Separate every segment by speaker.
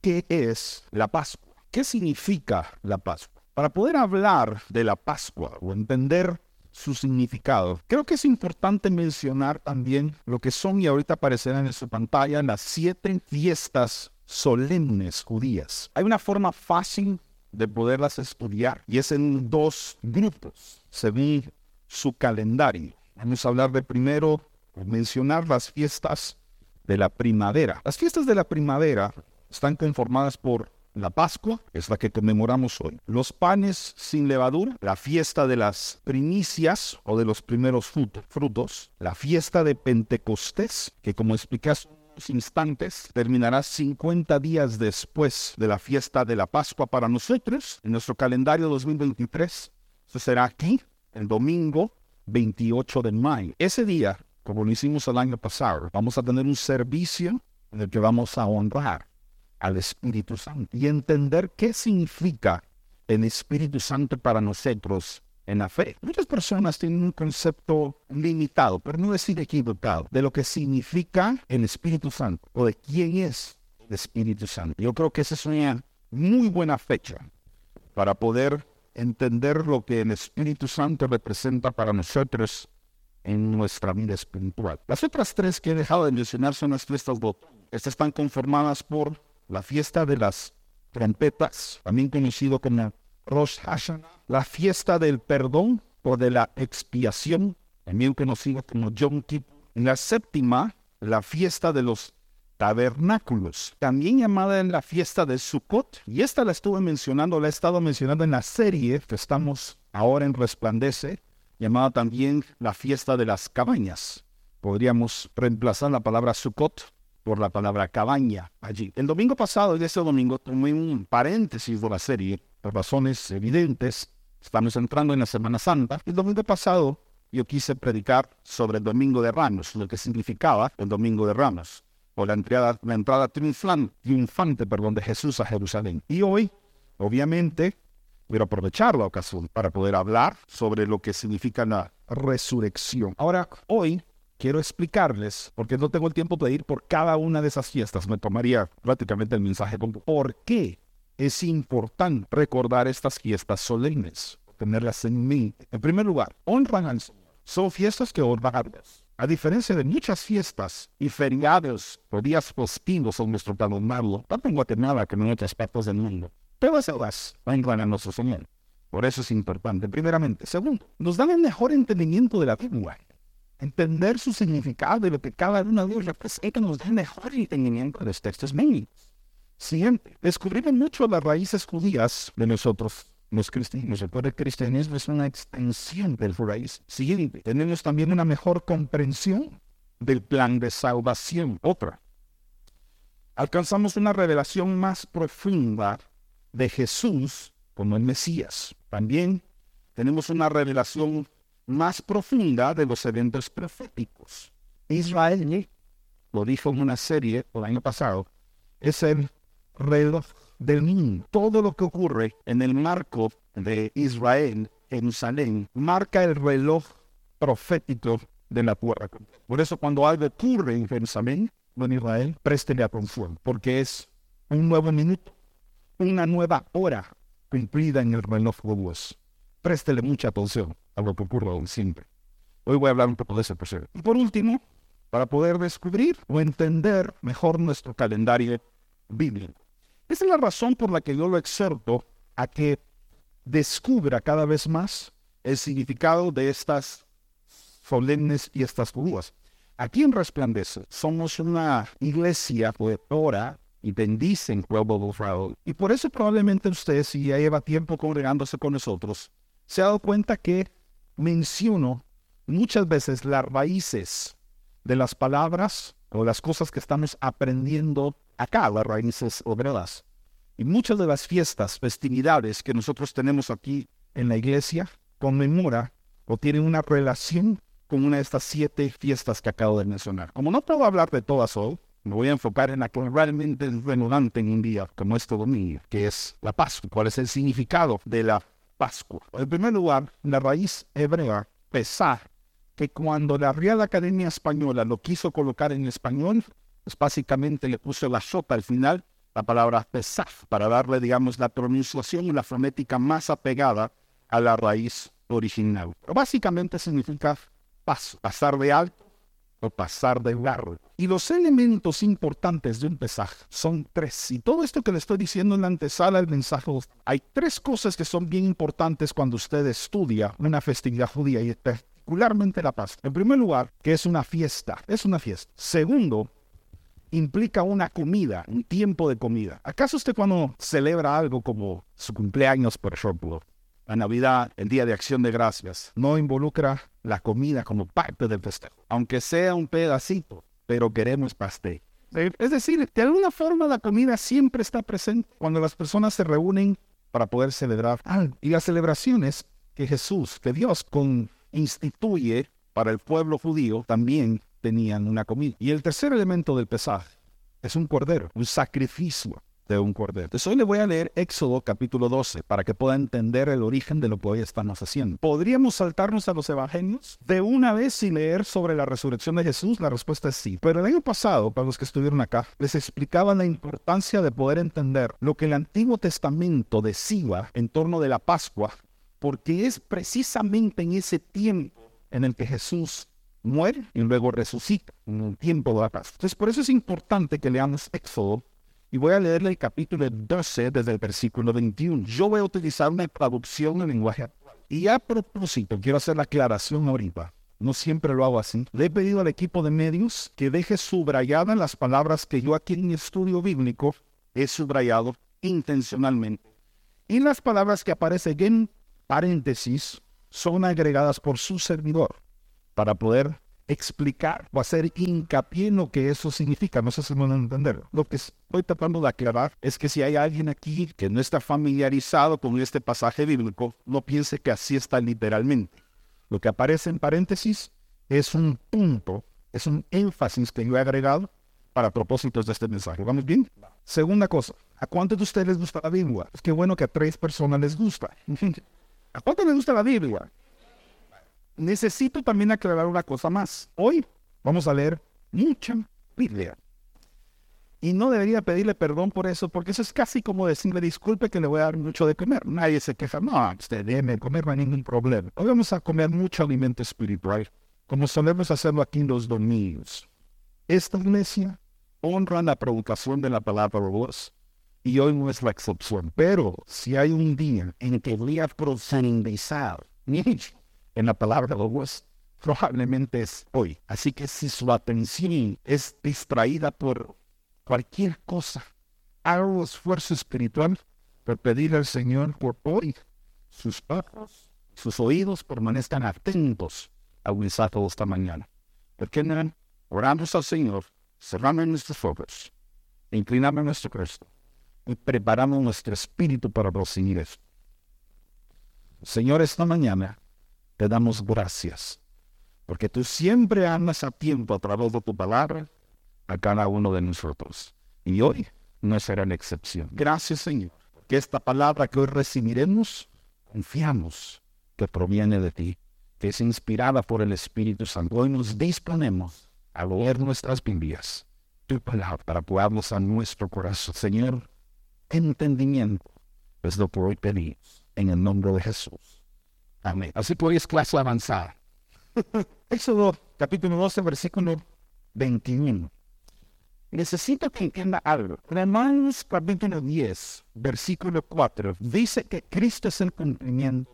Speaker 1: qué es la Pascua, qué significa la Pascua. Para poder hablar de la Pascua o entender su significado. Creo que es importante mencionar también lo que son, y ahorita aparecerán en su pantalla, las siete fiestas solemnes judías. Hay una forma fácil de poderlas estudiar y es en dos grupos, según su calendario. Vamos a hablar de primero, mencionar las fiestas de la primavera. Las fiestas de la primavera están conformadas por la Pascua, es la que conmemoramos hoy. Los panes sin levadura, la fiesta de las primicias o de los primeros frutos, la fiesta de Pentecostés, que como unos instantes, terminará 50 días después de la fiesta de la Pascua para nosotros, en nuestro calendario 2023. Eso será aquí, el domingo 28 de mayo. Ese día, como lo hicimos el año pasado, vamos a tener un servicio en el que vamos a honrar al Espíritu Santo y entender qué significa el Espíritu Santo para nosotros en la fe. Muchas personas tienen un concepto limitado, pero no decir equivocado, de lo que significa el Espíritu Santo o de quién es el Espíritu Santo. Yo creo que esa es una muy buena fecha para poder entender lo que el Espíritu Santo representa para nosotros en nuestra vida espiritual. Las otras tres que he dejado de mencionar son las fiestas Estas están conformadas por la fiesta de las trompetas, también conocido como Rosh Hashanah, la fiesta del perdón o de la expiación, también conocido como Yom Kippur. En la séptima, la fiesta de los tabernáculos, también llamada en la fiesta de Sukkot. Y esta la estuve mencionando, la he estado mencionando en la serie que estamos ahora en Resplandece, llamada también la fiesta de las cabañas. Podríamos reemplazar la palabra Sukkot por la palabra cabaña allí. El domingo pasado y ese domingo tomé un paréntesis de la serie por razones evidentes. Estamos entrando en la Semana Santa. El domingo pasado yo quise predicar sobre el Domingo de Ramos, lo que significaba el Domingo de Ramos, o la entrada, la entrada triunfante, triunfante perdón, de Jesús a Jerusalén. Y hoy, obviamente, quiero aprovechar la ocasión para poder hablar sobre lo que significa la resurrección. Ahora, hoy quiero explicarles, porque no tengo el tiempo de ir por cada una de esas fiestas, me tomaría prácticamente el mensaje ¿Por qué es importante recordar estas fiestas solemnes? Tenerlas en mí. En primer lugar, honran al Señor. Son fiestas que honran a Dios. A diferencia de muchas fiestas y feriados o días festivos en nuestro calendario, tanto en Guatemala como en otros aspectos del mundo, todas ellas honran a nuestro Señor. Por eso es importante, primeramente. Segundo, nos dan el mejor entendimiento de la Biblia entender su significado y lo que cada uno de ellos representa nos da mejor entendimiento de los textos bíblicos. Siguiente, descubrir mucho las raíces judías de nosotros, los cristianos. El cristianismo es una extensión del raíz. Siguiente, tenemos también una mejor comprensión del plan de salvación. Otra, alcanzamos una revelación más profunda de Jesús como el Mesías. También tenemos una revelación más profunda de los eventos proféticos. Israel, lo dijo en una serie el año pasado, es el reloj del mundo. Todo lo que ocurre en el marco de Israel, Jerusalén, marca el reloj profético de la tierra. Por eso cuando algo ocurre en Jerusalén, en Israel, préstele atención, porque es un nuevo minuto, una nueva hora cumplida en el reloj de Dios. Préstele mucha atención a lo que ocurre siempre. Hoy voy a hablar un poco de ese proceso. Y por último, para poder descubrir o entender mejor nuestro calendario bíblico. Esa es la razón por la que yo lo exhorto a que descubra cada vez más el significado de estas solemnes y estas judías. Aquí en Resplandece somos una iglesia poetora y bendicen pueblo de Israel. Y por eso probablemente usted, si ya lleva tiempo congregándose con nosotros, se ha dado cuenta que menciono muchas veces las raíces de las palabras o las cosas que estamos aprendiendo acá, las raíces obreras. Y muchas de las fiestas, festividades que nosotros tenemos aquí en la iglesia conmemora o tienen una relación con una de estas siete fiestas que acabo de mencionar. Como no puedo hablar de todas hoy, me voy a enfocar en la realmente es en un día como este domingo, que es la Pascua. ¿Cuál es el significado de la Pascua. En primer lugar, la raíz hebrea, pesar, que cuando la Real Academia Española lo quiso colocar en español, pues básicamente le puso la sopa al final la palabra pesaf, para darle, digamos, la pronunciación y la fonética más apegada a la raíz original. Pero básicamente significa paso, pasar de alto o pasar de largo. Y los elementos importantes de un pesaje son tres. Y todo esto que le estoy diciendo en la antesala del mensaje, hay tres cosas que son bien importantes cuando usted estudia una festividad judía y particularmente la Pascua. En primer lugar, que es una fiesta, es una fiesta. Segundo, implica una comida, un tiempo de comida. ¿Acaso usted cuando celebra algo como su cumpleaños, por ejemplo, la Navidad, el Día de Acción de Gracias, no involucra la comida como parte del festejo, aunque sea un pedacito, pero queremos pastel. Es decir, de alguna forma la comida siempre está presente cuando las personas se reúnen para poder celebrar algo. Y las celebraciones que Jesús, que Dios instituye para el pueblo judío, también tenían una comida. Y el tercer elemento del pesaje es un cordero, un sacrificio de un cordero. Entonces hoy le voy a leer Éxodo capítulo 12 para que pueda entender el origen de lo que hoy estamos haciendo. ¿Podríamos saltarnos a los evangelios de una vez y leer sobre la resurrección de Jesús? La respuesta es sí. Pero el año pasado, para los que estuvieron acá, les explicaba la importancia de poder entender lo que el Antiguo Testamento decía en torno de la Pascua, porque es precisamente en ese tiempo en el que Jesús muere y luego resucita en el tiempo de la Pascua. Entonces, por eso es importante que leamos Éxodo y voy a leerle el capítulo 12 desde el versículo 21. Yo voy a utilizar una traducción en lenguaje actual. Y a propósito, quiero hacer la aclaración ahorita. No siempre lo hago así. Le he pedido al equipo de medios que deje subrayadas las palabras que yo aquí en mi estudio bíblico he subrayado intencionalmente. Y las palabras que aparecen en paréntesis son agregadas por su servidor para poder explicar o hacer hincapié en lo que eso significa. No sé si me van a entender. Lo que estoy tratando de aclarar es que si hay alguien aquí que no está familiarizado con este pasaje bíblico, no piense que así está literalmente. Lo que aparece en paréntesis es un punto, es un énfasis que yo he agregado para propósitos de este mensaje. ¿Vamos bien? Segunda cosa, ¿a cuántos de ustedes les gusta la Biblia? Es que bueno que a tres personas les gusta. ¿A cuántos les gusta la Biblia? Necesito también aclarar una cosa más. Hoy vamos a leer mucha Biblia. Y no debería pedirle perdón por eso, porque eso es casi como decirle disculpe que le voy a dar mucho de comer. Nadie se queja, no, usted déjeme comer, no hay ningún problema. Hoy vamos a comer mucho alimento espiritual, como solemos hacerlo aquí en los domingos. Esta iglesia honra la provocación de la palabra de Dios y hoy no es la excepción. Pero si hay un día en que voy a profundizar, en la palabra de Dios, probablemente es hoy. Así que si su atención es distraída por cualquier cosa, haga un esfuerzo espiritual por pedir al Señor por hoy sus ojos, sus oídos permanezcan atentos al mensaje de esta mañana. Porque no? oramos al Señor, cerramos nuestros ojos, inclinamos nuestro Cristo y preparamos nuestro espíritu para proseguir esto. Señor, esta mañana te damos gracias, porque tú siempre amas a tiempo a través de tu palabra a cada uno de nosotros. Y hoy no será la excepción. Gracias, Señor, que esta palabra que hoy recibiremos, confiamos que proviene de ti, que es inspirada por el Espíritu Santo. Hoy nos disponemos a leer nuestras Biblias, tu palabra, para podernos a nuestro corazón. Señor, entendimiento es lo que hoy pedimos, en el nombre de Jesús. Amén. Así que hoy es clase avanzada. Éxodo capítulo 12, versículo 21. Necesito que entienda algo. Romanos capítulo 10, versículo 4, dice que Cristo es el cumplimiento.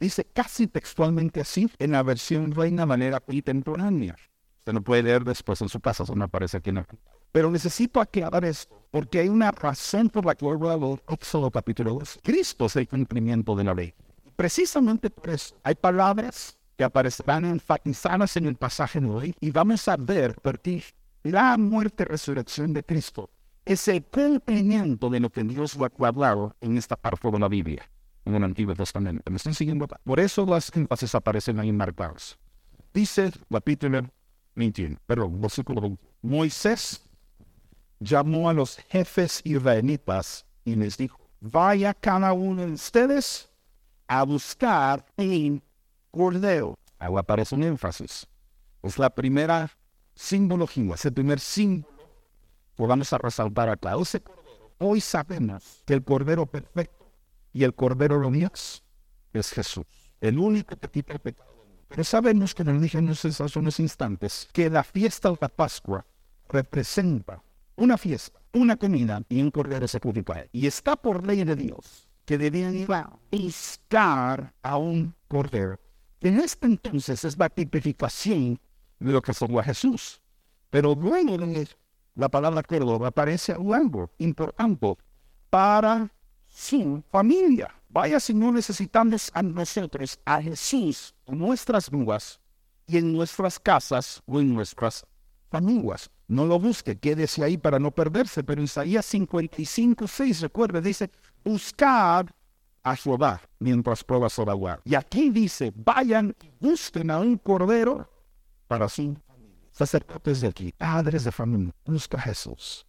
Speaker 1: Dice casi textualmente así en la versión Reina Valera contemporánea. Usted no puede leer después en su casa, eso no aparece aquí en la Pero necesito aclarar esto, porque hay una razón por la que luego Éxodo capítulo 2. Cristo es el cumplimiento de la ley. Precisamente por eso hay palabras que aparecerán enfatizadas en el pasaje de hoy y vamos a ver por ti la muerte y resurrección de Cristo es el cumplimiento de lo que Dios va a hablar en esta parte de la Biblia, en el Antiguo Testamento. ¿Me están siguiendo? Por eso las énfasis aparecen ahí marcadas. Dice capítulo 21, perdón, versículo Moisés llamó a los jefes israelitas y les dijo, vaya cada uno de ustedes a buscar en cordero. Ahí aparece un énfasis. Es la primera simbología, es el primer símbolo podamos a resaltar acá. Hoy sabemos que el Cordero perfecto y el Cordero de Dios es Jesús, el único que quita el pecado. Pero sabemos, que nos en hace unos instantes, que la fiesta de la Pascua representa una fiesta, una comida y un cordero sacrificado. Y está por ley de Dios que debían ir a buscar a un cordero. En este entonces es la tipificación de lo que fue Jesús. Pero luego de la palabra cordero aparece algo importante para su familia. Vaya si no necesitamos a nosotros, a Jesús, en nuestras vidas y en nuestras casas o en nuestras familias. No lo busque, quédese ahí para no perderse. Pero Isaías 55, 6, recuerde, dice, buscad a Jehová mientras pueda salvar. Y aquí dice, vayan, busquen a un cordero para su sacerdotes de aquí, padres de familia, busca a Jesús.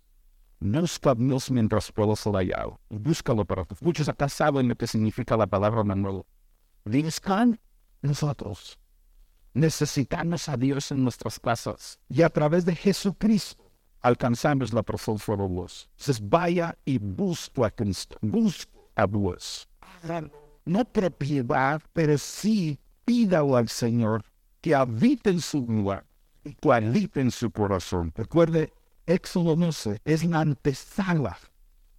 Speaker 1: No busca Dios mientras pueda salvar. Búscalo para Muchos acá saben lo que significa la palabra Manuel. Buscan nosotros. Necesitamos a Dios en nuestras casas. Y a través de Jesucristo alcanzamos la presencia de Dios. Entonces vaya y busca a Cristo. Busca a Dios. No propiedad, pero sí pídalo al Señor que habite en su lugar y que habite en su corazón. Recuerde, Éxodo 12 es la antesala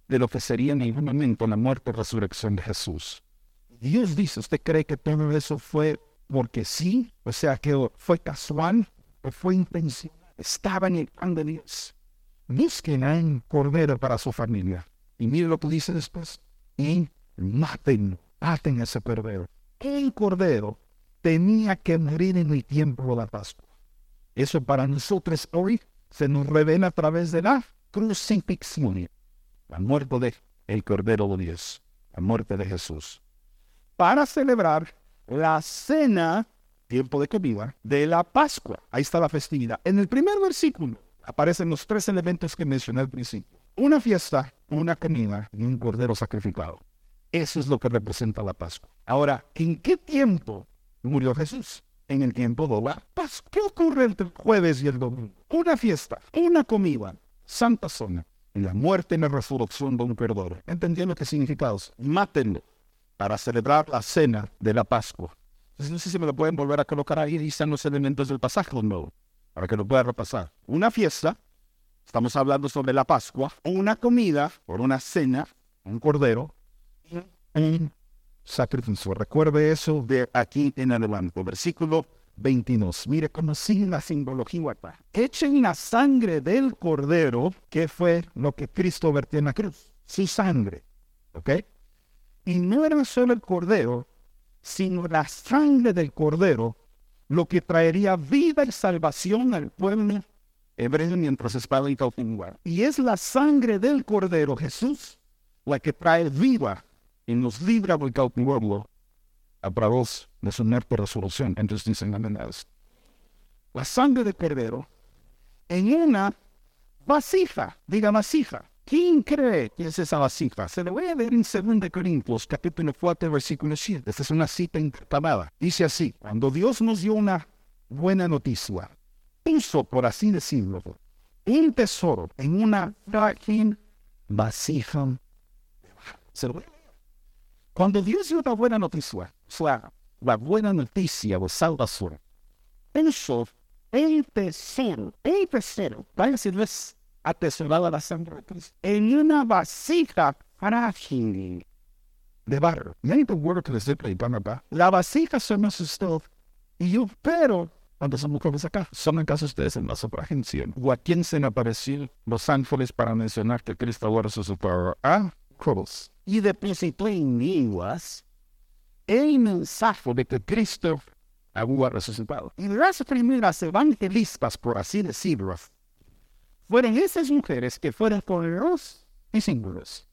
Speaker 1: de lo que sería en algún momento la muerte y resurrección de Jesús. Dios dice, ¿usted cree que todo eso fue porque sí? O sea, que fue casual o fue intencional. Estaba en el plan de Dios. Busquen a un cordero para su familia. Y mire lo que dice después. Y maten, maten a ese cordero. El cordero tenía que morir en el tiempo de la Pascua. Eso para nosotros hoy se nos revela a través de la crucifixión, la muerte de el Cordero de Dios, la muerte de Jesús, para celebrar la cena, tiempo de comida, de la Pascua. Ahí está la festividad. En el primer versículo aparecen los tres elementos que mencioné al principio. Una fiesta, una comida y un cordero sacrificado. Eso es lo que representa la Pascua. Ahora, ¿en qué tiempo murió Jesús? En el tiempo de la Pascua. ¿Qué ocurre entre el jueves y el domingo? Una fiesta, una comida, santa zona, la muerte y la resurrección de un perdón. ¿Entendiendo qué significa eso? Mátenlo para celebrar la cena de la Pascua. Entonces, no sé si me lo pueden volver a colocar ahí, y están los elementos del pasaje no, para que lo pueda repasar. Una fiesta, estamos hablando sobre la Pascua, una comida, por una cena, un cordero, un sacrificio. Recuerde eso de aquí en adelante. Versículo 22. Mire sigue la simbología. Echen la sangre del cordero, que fue lo que Cristo vertió en la cruz. Su sangre. ¿Ok? Y no era solo el cordero, sino la sangre del cordero, lo que traería vida y salvación al pueblo hebreo mientras estaba en cautividad. Y es la sangre del cordero, Jesús, la que trae vida y nos libra del cautiverio a través de su muerte resolución. Entonces dicen la sangre del cordero en una vasija, diga vasija, ¿Quién cree que es esa vasija? Se le voy a ver en 2 Corintios, capítulo 4, versículo 7. Esta es una cita intercalada. Dice así, cuando Dios nos dio una buena noticia, puso, por así decirlo, un tesoro en una frágil vasija. Se lo Cuando Dios dio una buena noticia, fue la buena noticia de salvación, puso el tesoro, el tesoro, a decirles atesorada la sangre de Cristo. En una vasija frágil. De barro. Many the word to the La vasija somos usted y yo, pero cuando somos mujeres acá, son acaso ustedes en la frágil. o a quién se me apareció los ángeles para mencionar que Cristo ahora su superior a cruz. Y depositó en iguas el mensaje de que Cristo había resucitado. Y las primeras evangelistas, por así decirlo, fueron esas mujeres que fueron poderosos y singulos.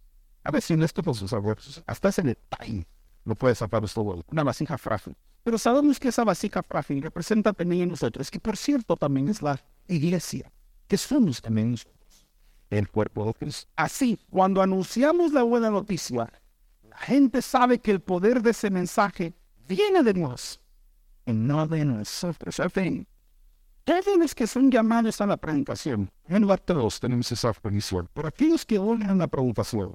Speaker 1: A en esto por sus abuelos, hasta ese detalle lo puede sacar todo una vasija frágil. Pero sabemos que esa vasija frágil representa también a nosotros, que por cierto también es la iglesia, que somos también el cuerpo de Cristo. Así, cuando anunciamos la buena noticia, la gente sabe que el poder de ese mensaje viene de Dios y no de nosotros. En fin, los que son llamados a la predicación, no a todos tenemos esa bendición, pero aquellos que oyen la predicación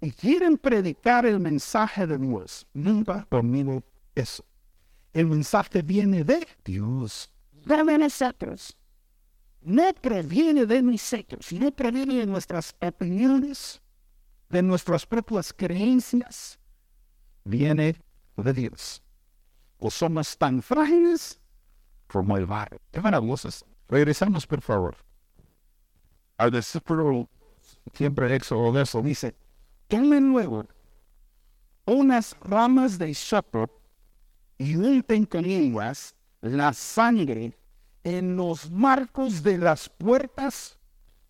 Speaker 1: y quieren predicar el mensaje de Dios, nunca conmigo eso. El mensaje viene de Dios, de nosotros. No previene de nosotros, no previene de nuestras opiniones, de nuestras propias creencias, viene de Dios. O somos tan frágiles el maravillosas. Regresamos, por favor. Al versículo siempre de eso dice, tomen luego unas ramas de sopo y unten con lenguas la sangre en los marcos de las puertas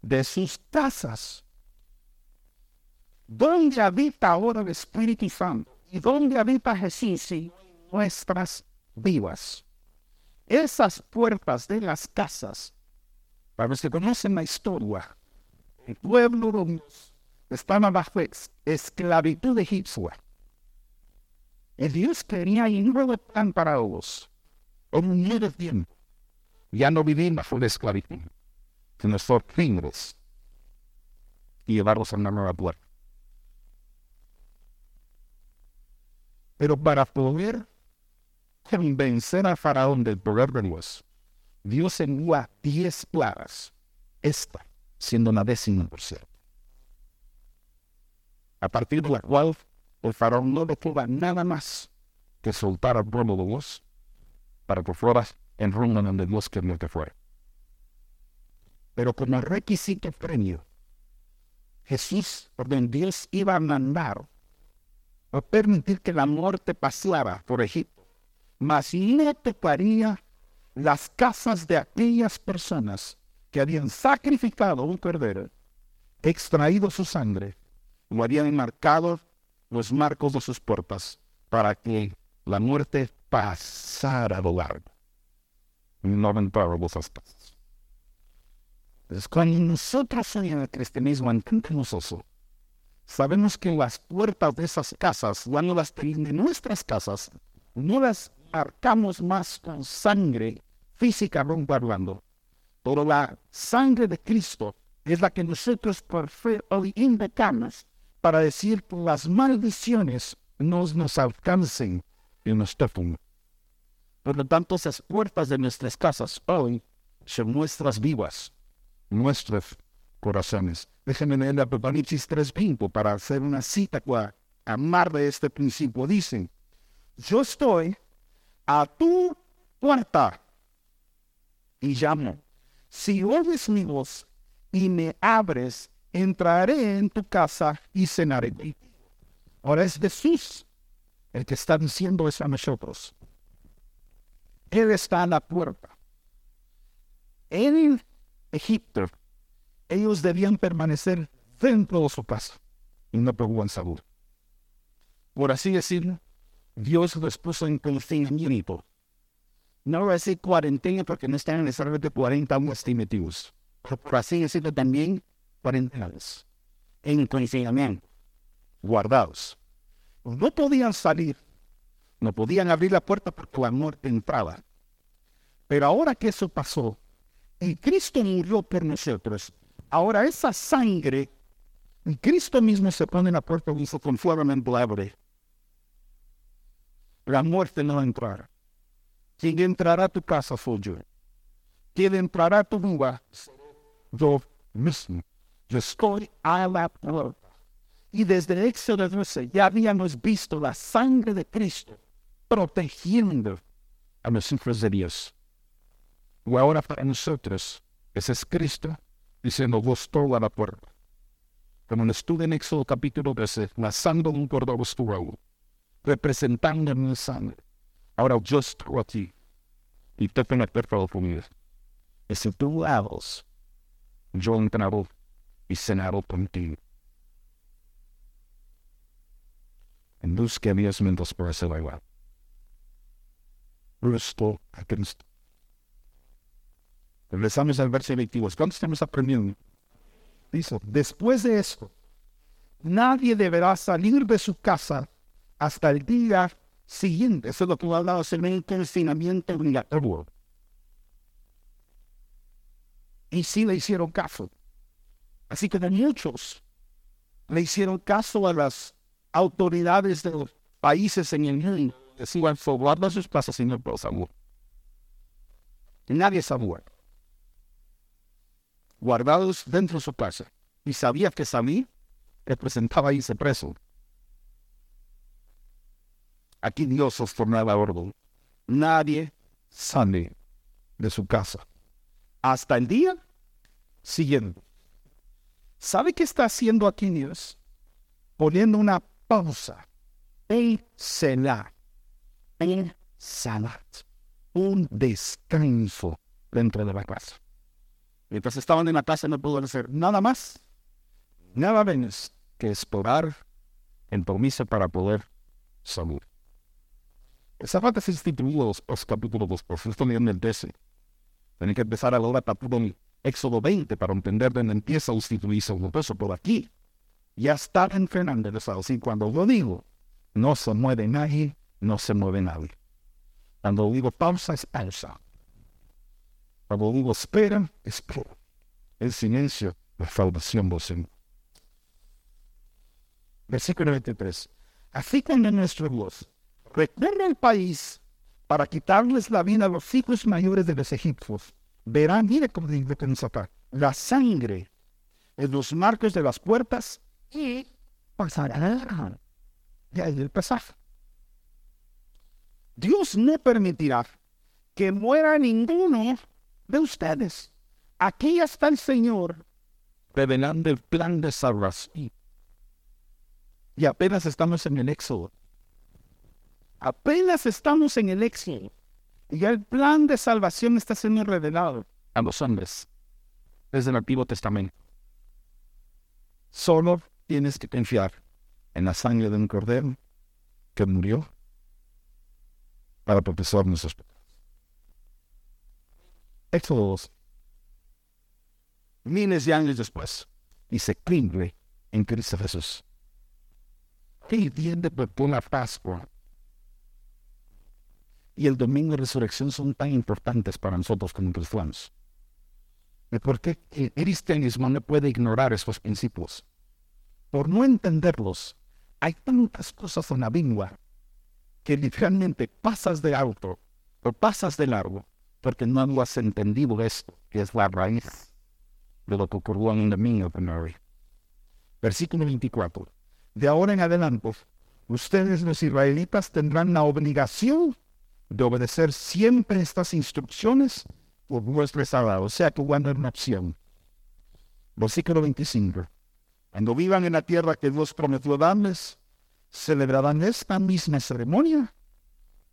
Speaker 1: de sus casas. ¿Dónde habita ahora el Espíritu Santo? ¿Y dónde habita Jesús en nuestras vivas? Esas puertas de las casas, para los que conocen la historia, el pueblo estaba bajo esclavitud egipcia. Y Dios quería y no plan para ellos. Un nuevo tiempo. Ya no vivimos bajo la esclavitud, sino ser libres y llevarlos a una nueva puerta. Pero para poder convencer a Faraón del poder de Dios, Dios envía diez plagas, esta siendo la décima por cierto. A partir de la cual el Faraón no le queda nada más que soltar al pueblo de Dios para que fuera en rumbo donde Dios quería que fuera. Pero como requisito premio, Jesús, por Dios iba a mandar a permitir que la muerte pasara por Egipto, mas no tocaría las casas de aquellas personas que habían sacrificado un cordero, extraído su sangre, lo habían marcado los marcos de sus puertas para que la muerte pasara de largo. No aventara casas. Es cuando nosotros en el cristianismo entendemos sabemos que las puertas de esas casas, cuando las de nuestras casas, no las marcamos más con sangre física hablando. Pero la sangre de Cristo es la que nosotros por fe hoy invocamos para decir que las maldiciones no nos alcancen y nos toquen. Por lo tanto, esas puertas de nuestras casas hoy son nuestras vivas, nuestros corazones. Déjenme leer Apocalipsis 3.5 para hacer una cita para amar de este principio. Dicen, yo estoy a tu puerta y llamo. Si oyes mi voz y me abres, entraré en tu casa y cenaré. Ahora es Jesús el que está diciendo eso a nosotros. Él está a la puerta. En Egipto, ellos debían permanecer dentro de su casa y no podían salud. Por así decirlo, Dios los puso en confinamiento. No voy a cuarentena porque no están necesariamente 40 años metidos. Pero así decirlo también, cuarentenas. En confinamiento. Guardados. No podían salir. No podían abrir la puerta porque la muerte entraba. Pero ahora que eso pasó, y Cristo murió por nosotros, Ahora esa sangre, Cristo mismo se pone en la puerta y dice con fuego abre. La muerte no entrará. Quien entrará a tu casa soy yo. Quien entrará a tu vida, yo mismo. Yo estoy a la puerta. Y desde Éxodo 12 ya habíamos visto la sangre de Cristo protegiendo a los hijos de Dios. Y ahora para nosotros, ese es Cristo diciendo, vos a la puerta. Como estudio en Éxodo capítulo 13, la sangre de un cordero estuvo representando mi sangre. Ahora yo estoy aquí y te tengo que conmigo. Y si tú hablas, yo entraré y cenaré contigo. En busca de diez minutos para hacerlo igual. Rusto a Cristo. Regresamos al verso 22. ¿Cuánto estamos aprendiendo? Dice, después de esto, nadie deberá salir de su casa hasta el día siguiente. Eso es lo que hablado en el confinamiento obligatorio. Y sí le hicieron caso. Así que muchos le hicieron caso a las autoridades de los países en el mundo. Decían, guarda sus plazas y no saber. Nadie sabía. Guardados dentro de su casa. Y sabía que Samí representaba ese preso. Aquí Dios os formaba orden. Nadie sale de su casa. Hasta el día siguiente. ¿Sabe qué está haciendo aquí Dios? Poniendo una pausa. En Selah. En Salat. Un descanso dentro de la casa. Mientras estaban en la casa no pudo hacer nada más, nada menos que explorar el permiso para poder salir. Esa se instituyó los, los capítulos 2, por eso en el 13. Tienen que empezar a leer el capítulo Éxodo 20 para entender dónde empieza a instituirse un peso por aquí. Ya está en Fernández, así cuando lo digo, no se mueve nadie, no se mueve nadie. Cuando digo pausa, es pausa. Cuando digo espera, espera. El silencio, la salvación del Versículo 23. Así como nuestro Dios recorre el país para quitarles la vida a los hijos mayores de los egipcios, verán, mire cómo acá, la sangre en los marcos de las puertas y pasarán. De ahí el pasaje. Dios no permitirá que muera ninguno de ustedes. Aquí está el Señor revelando el plan de salvación. Y apenas estamos en el éxodo. Apenas estamos en el éxodo. Y el plan de salvación está siendo revelado a los hombres desde el Antiguo Testamento. Solo tienes que confiar en la sangre de un cordero que murió para proteger nuestros pecados. Éxodo 2. Miles de años después, y se cumple en Cristo Jesús. ¿Qué entiende por la Pascua y el domingo de resurrección son tan importantes para nosotros como cristianos? ¿Por qué el cristianismo no puede ignorar esos principios? Por no entenderlos, hay tantas cosas en la Biblia que literalmente pasas de alto o pasas de largo porque no has entendido esto, que es la raíz de lo que ocurrió en el domingo de Mary. Versículo 24. De ahora en adelante, ustedes los israelitas tendrán la obligación de obedecer siempre estas instrucciones por vuestro estado, o sea que cuando una opción. Versículo 25. Cuando vivan en la tierra que Dios prometió darles, celebrarán esta misma ceremonia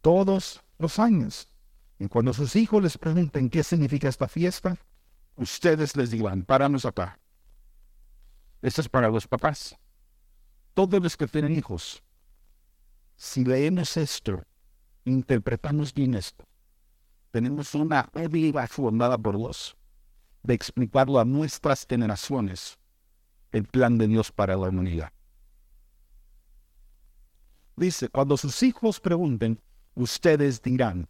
Speaker 1: todos los años. Y cuando sus hijos les pregunten qué significa esta fiesta, ustedes les dirán, paramos acá. Esto es para los papás. Todos los que tienen hijos, si leemos esto interpretamos bien esto. Tenemos una habilidad fundada por Dios de explicarlo a nuestras generaciones el plan de Dios para la humanidad. Dice, cuando sus hijos pregunten, ustedes dirán,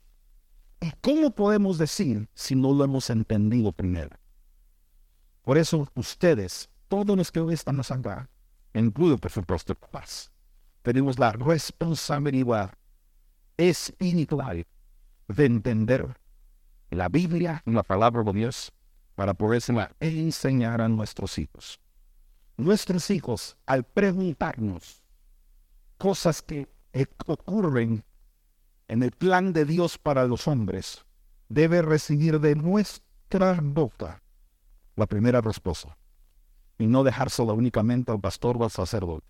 Speaker 1: ¿y cómo podemos decir si no lo hemos entendido primero? Por eso ustedes, todos los que hoy estamos acá, incluido por supuesto paz, tenemos la responsabilidad espiritual de entender la Biblia, la palabra de Dios, para poderse enseñar a nuestros hijos. Nuestros hijos, al preguntarnos cosas que ocurren en el plan de Dios para los hombres, debe recibir de nuestra boca la primera respuesta y no dejársela únicamente al pastor o al sacerdote.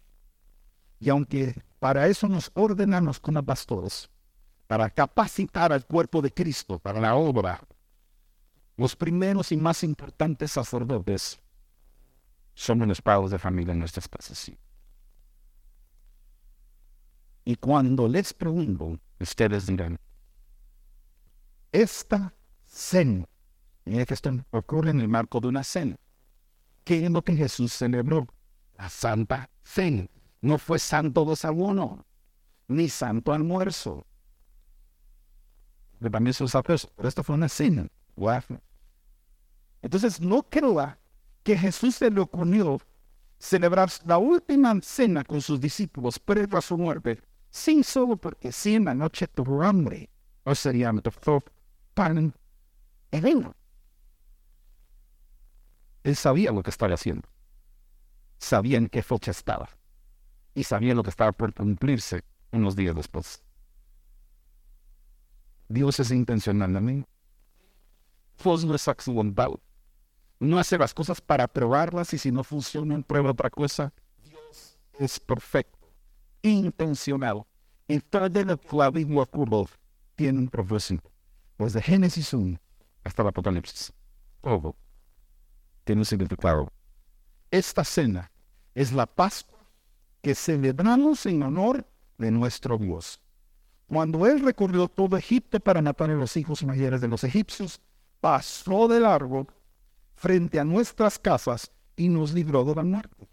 Speaker 1: Y aunque para eso nos ordenamos como pastores, para capacitar al cuerpo de Cristo para la obra. Los primeros y más importantes sacerdotes son los padres de familia en nuestras casas. Y cuando les pregunto, ustedes dirán, esta cena, y esto ocurre en el marco de una cena, ¿qué es lo que Jesús celebró? La Santa Cena. No fue santo desayuno, ni santo almuerzo, se usa eso. Pero esto fue una cena. Entonces no crea que Jesús se le ocurrió celebrar la última cena con sus discípulos previo a su muerte, sin solo porque si en la noche tuvo hambre, o sería tocó pan en vino. Él sabía lo que estaba haciendo. Sabía en qué fecha estaba. Y sabía lo que estaba por cumplirse unos días después. Dios es intencional, amén. Dios no es accidental. No hace las cosas para probarlas y si no funcionan, prueba otra cosa. Dios es perfecto, intencional. Y todo lo que la Biblia ocurre tiene un propósito. Pues de Génesis 1 hasta el Apocalipsis. Todo tiene un significado. Esta cena es la Pascua que celebramos en honor de nuestro Dios. Cuando él recorrió todo Egipto para matar a los hijos mayores de los egipcios, pasó de largo frente a nuestras casas y nos libró de la muerte.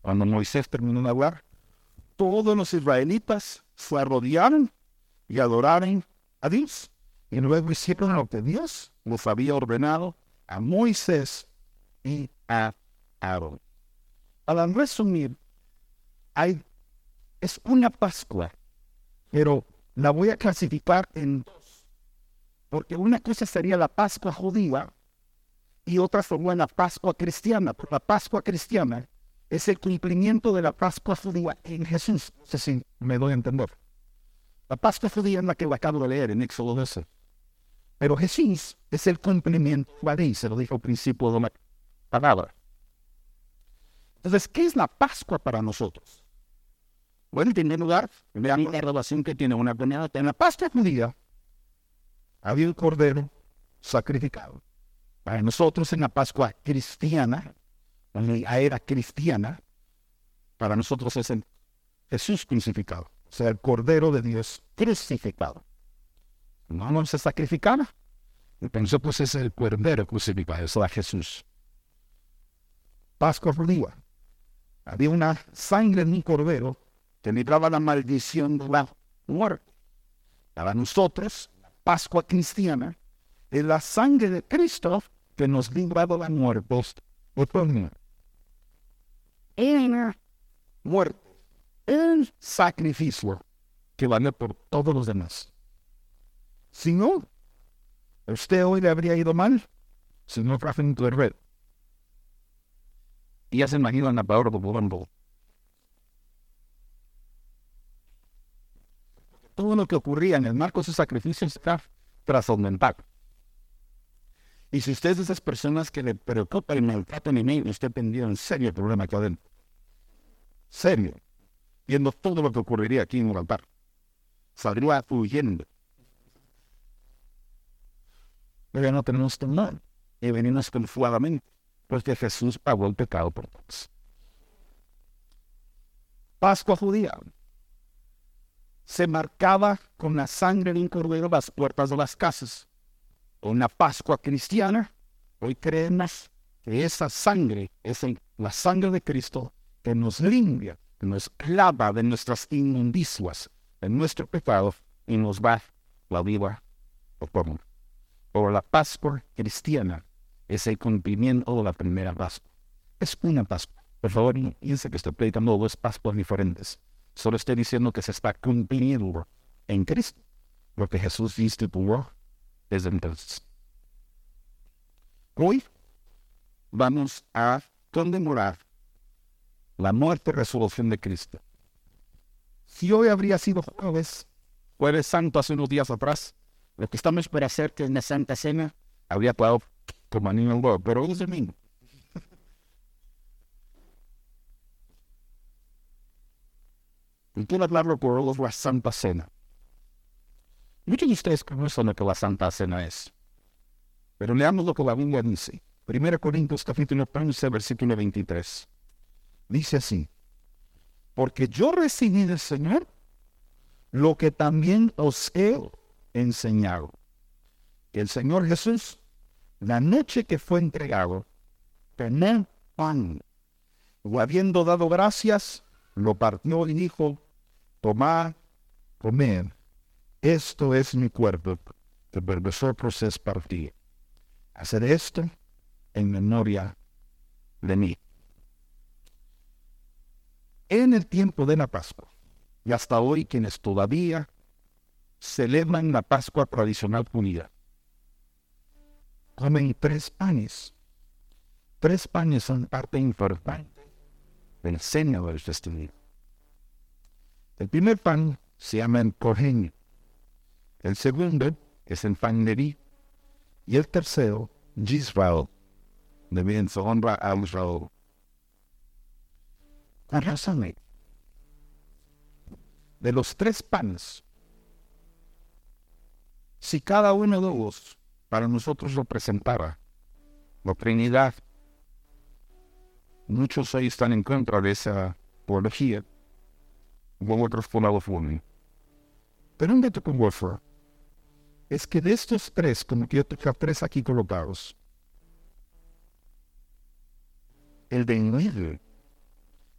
Speaker 1: Cuando Moisés terminó de hablar, todos los israelitas se arrodillaron y adoraron a Dios. Y luego hicieron lo que Dios les había ordenado a Moisés y a Aarón. Al resumir, hay, es una Pascua pero la voy a clasificar en dos. Porque una cosa sería la Pascua judía y otra sería la Pascua cristiana. Porque la Pascua cristiana es el cumplimiento de la Pascua judía en Jesús. No sé si me doy a entender. La Pascua judía es la que acabo de leer en Éxodo 12. Pero Jesús es el cumplimiento de la se lo dijo al principio de la palabra. Entonces, ¿qué es la Pascua para nosotros? Bueno, en primer lugar, veamos la relación que tiene una planeada. En la Pascua judía había un cordero sacrificado. Para nosotros en la Pascua cristiana, en la era cristiana, para nosotros es el Jesús crucificado. O sea, el cordero de Dios crucificado. No, no se sacrificaba. Y pensó, pues es el cordero crucificado, es la Jesús. Pascua judía. Había una sangre en un cordero que la maldición de la muerte. Para nosotros, la Pascua cristiana es la sangre de Cristo que nos libra de la muerte. En muerte, el sacrificio que vale por todos los demás. Si no, usted hoy le habría ido mal si no fuera de red. Y ya se imaginan la palabra de todo lo que ocurría en el marco de sus sacrificios está trascendental. Y si usted es de esas personas que le preocupa y maltratan en él, usted tendría un serio problema aquí adentro. Serio. Viendo todo lo que ocurriría aquí en el altar. Saldría huyendo. Pero ya no tenemos temor. Y venimos confiadamente. Porque Jesús pagó el pecado por todos. Pascua judía se marcaba con la sangre de un cordero las puertas de las casas. Una Pascua cristiana, hoy creemos que esa sangre es la sangre de Cristo que nos limpia, que nos clava de nuestras inmundicias, de nuestro pecado y nos va la vida por Por la Pascua cristiana es el cumplimiento de la primera Pascua. Es una Pascua. Por favor, piense que estoy predicando dos Pascuas diferentes. Solo estoy diciendo que se está cumpliendo en Cristo lo que Jesús instituyó desde entonces. Hoy vamos a conmemorar la muerte y resurrección de Cristo. Si hoy habría sido jueves, jueves santo hace unos días atrás, lo que estamos para hacer que en la Santa Cena habría podido tomar el pero hoy es domingo. Y quiero hablarlo por la Santa Cena. Muchos de ustedes conocen lo que la Santa Cena es. Pero leamos lo que la Biblia dice. 1 Corintios capítulo 11, versículo 23. Dice así. Porque yo recibí del Señor lo que también os he enseñado. Que el Señor Jesús, la noche que fue entregado, tenía pan. Y habiendo dado gracias, lo partió y dijo, tomad, comed, esto es mi cuerpo, que por vosotros es partido. Hacer esto en memoria de mí. En el tiempo de la Pascua, y hasta hoy quienes todavía celebran la Pascua tradicional unida, comen tres panes. Tres panes son parte importante del seno del festival. El primer pan se llama el corjeño. El segundo es el pan de Y el tercero, Gisrael, de bien su honra a Israel. De los tres panes, si cada uno de ellos para nosotros lo presentara la Trinidad, muchos ahí están en contra de esa teología, como otros por la Pero un dato como es que de estos tres, como que yo tengo tres aquí colocados, el de medio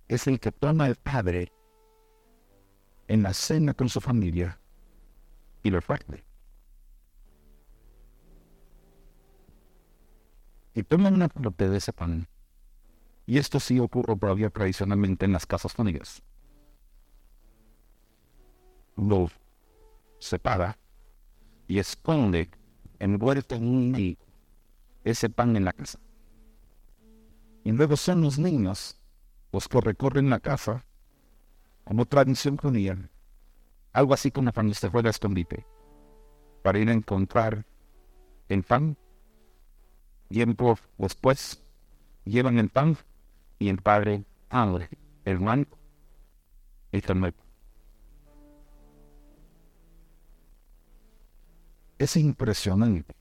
Speaker 1: es el que toma el padre en la cena con su familia y lo parte. Y toma una parte de ese pan. Y esto sí ocurre todavía tradicionalmente en las casas familiares. Lo separa y esconde envuelto en un ese pan en la casa. Y luego son los niños los que recorren la casa como tradición judía, algo así como cuando se fue a escondite, para ir a encontrar el pan. Tiempo después llevan el pan y el padre el manto y se Es impresionante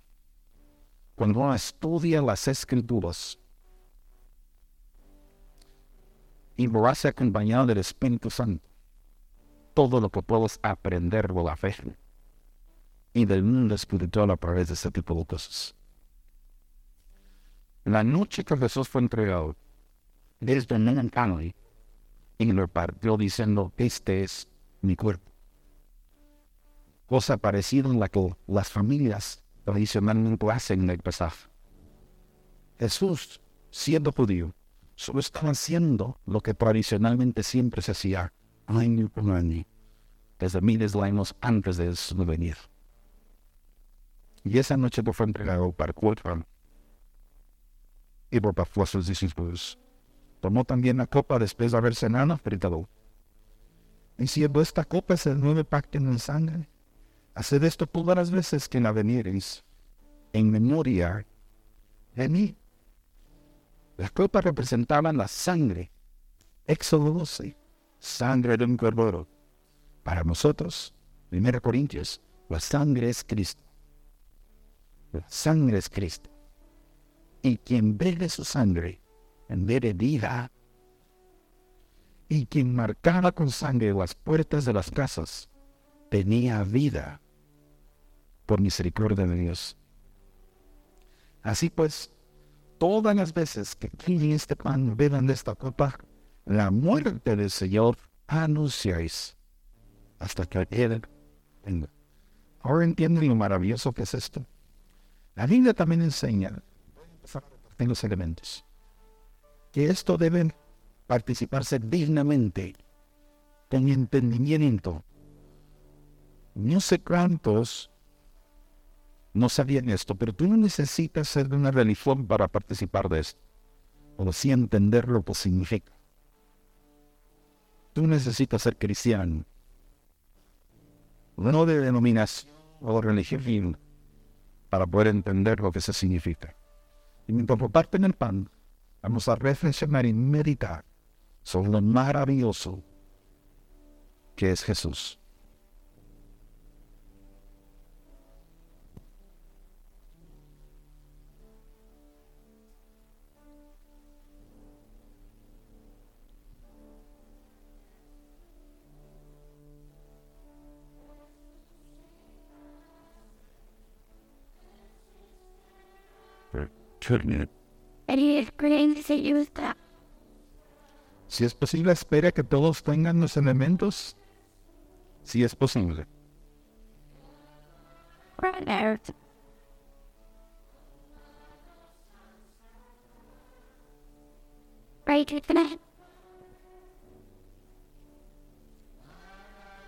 Speaker 1: cuando uno estudia las escrituras y lo hace acompañado del Espíritu Santo. Todo lo que puedes aprender de la fe y del mundo espiritual a través de ese tipo de cosas. La noche que Jesús fue entregado, desde el y lo partió diciendo, este es mi cuerpo cosa parecida en la que las familias tradicionalmente hacen en el pasaje. Jesús, siendo judío, solo estaba haciendo lo que tradicionalmente siempre se hacía año por año, desde miles de años antes de su venir. Y esa noche fue entregado para cuatro y por sus discípulos. Tomó también la copa después de haber cenado, gritado, diciendo, esta copa es el nuevo pacto en sangre Haced esto todas las veces que la veniereis en memoria de mí. Las copas representaban la sangre. Éxodo 12, sangre de un cordero. Para nosotros, 1 Corintios, la sangre es Cristo. La sangre es Cristo. Y quien bebe su sangre, en bebe vida. Y quien marcaba con sangre las puertas de las casas, tenía vida por misericordia de Dios. Así pues, todas las veces que en este pan beban de esta copa, la muerte del Señor anunciáis hasta que Él venga. Ahora entienden lo maravilloso que es esto. La Biblia también enseña, en los elementos, que esto debe participarse dignamente, con entendimiento. No sé cuántos no sabían esto, pero tú no necesitas ser de una religión para participar de esto, o sí entender lo que significa. Tú necesitas ser cristiano, no de denominación o religión, para poder entender lo que se significa. Y mientras parte en el pan, vamos a reflexionar y meditar sobre lo maravilloso que es Jesús. Si es posible, espera que todos tengan los elementos. Si es posible.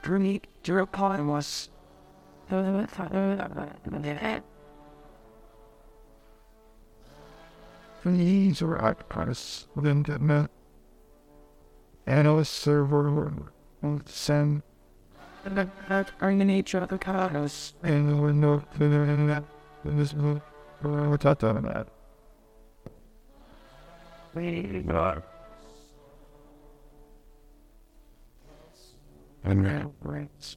Speaker 2: Drink to reply was.
Speaker 3: companies or actors within the analyst server will send
Speaker 2: and that are in each other cars
Speaker 3: and the window to the internet and this is what I thought
Speaker 2: We
Speaker 3: And
Speaker 2: rats.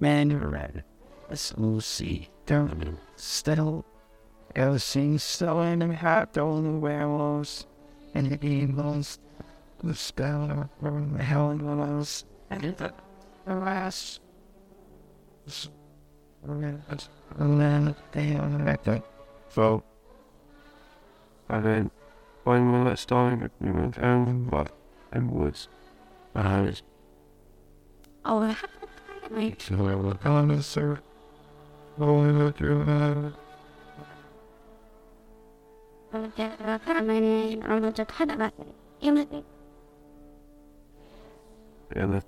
Speaker 2: Man red. Let's see. Don't still. Everything still in the heart, all the werewolves and the evils, the spell of the hell was and the last. And then they are that.
Speaker 3: so
Speaker 4: And then one minute starting we went down but and woods. And
Speaker 5: Oh, wait.
Speaker 3: so I will on the server. Going through that.
Speaker 4: and the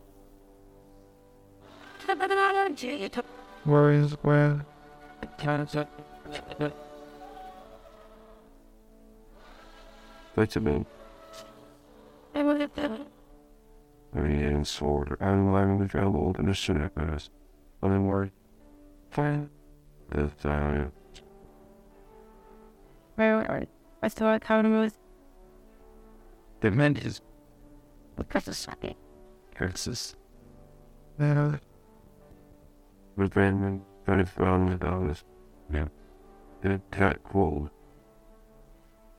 Speaker 3: Where is where?
Speaker 4: vitamin and sword and learning the trouble and the snippers. And then worry. Fine. The time.
Speaker 5: Where I thought how to move
Speaker 2: The man is
Speaker 5: because of something.
Speaker 2: curses.
Speaker 3: There.
Speaker 4: With Brandon trying to find the dollars.
Speaker 2: Yeah.
Speaker 4: In a tight cold.